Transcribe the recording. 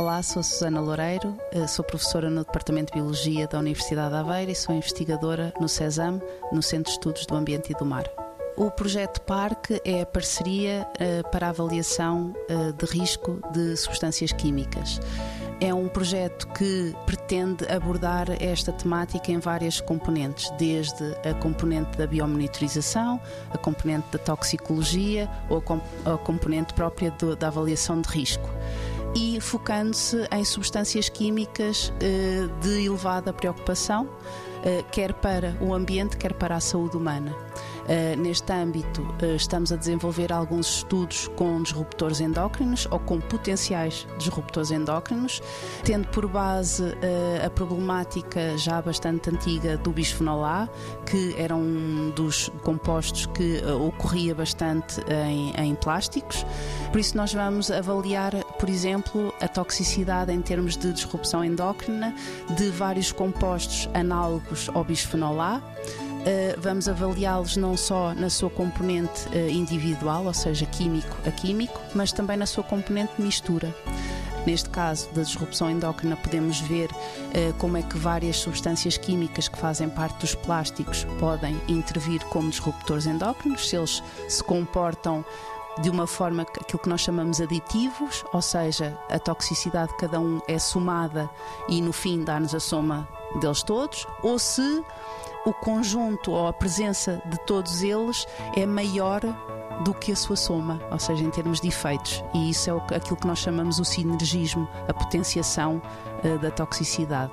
Olá, sou Susana Loureiro, eh, sou professora no Departamento de Biologia da Universidade de Aveiro e sou investigadora no CESAM, no Centro de Estudos do Ambiente e do Mar. O projeto Parque é a parceria uh, para a avaliação uh, de risco de substâncias químicas. É um projeto que pretende abordar esta temática em várias componentes, desde a componente da biomonitorização, a componente da toxicologia ou a, comp a componente própria da avaliação de risco e focando-se em substâncias químicas eh, de elevada preocupação, eh, quer para o ambiente, quer para a saúde humana. Uh, neste âmbito, estamos a desenvolver alguns estudos com disruptores endócrinos ou com potenciais disruptores endócrinos, tendo por base a problemática já bastante antiga do bisfenol A, que era um dos compostos que ocorria bastante em, em plásticos. Por isso, nós vamos avaliar, por exemplo, a toxicidade em termos de disrupção endócrina de vários compostos análogos ao bisfenol A. Uh, vamos avaliá-los não só na sua componente uh, individual, ou seja, químico a químico, mas também na sua componente mistura. Neste caso da disrupção endócrina, podemos ver uh, como é que várias substâncias químicas que fazem parte dos plásticos podem intervir como disruptores endócrinos, se eles se comportam de uma forma aquilo que nós chamamos aditivos, ou seja, a toxicidade de cada um é somada e no fim dá-nos a soma deles todos, ou se o conjunto ou a presença de todos eles é maior do que a sua soma, ou seja, em termos de efeitos. E isso é aquilo que nós chamamos o sinergismo, a potenciação uh, da toxicidade.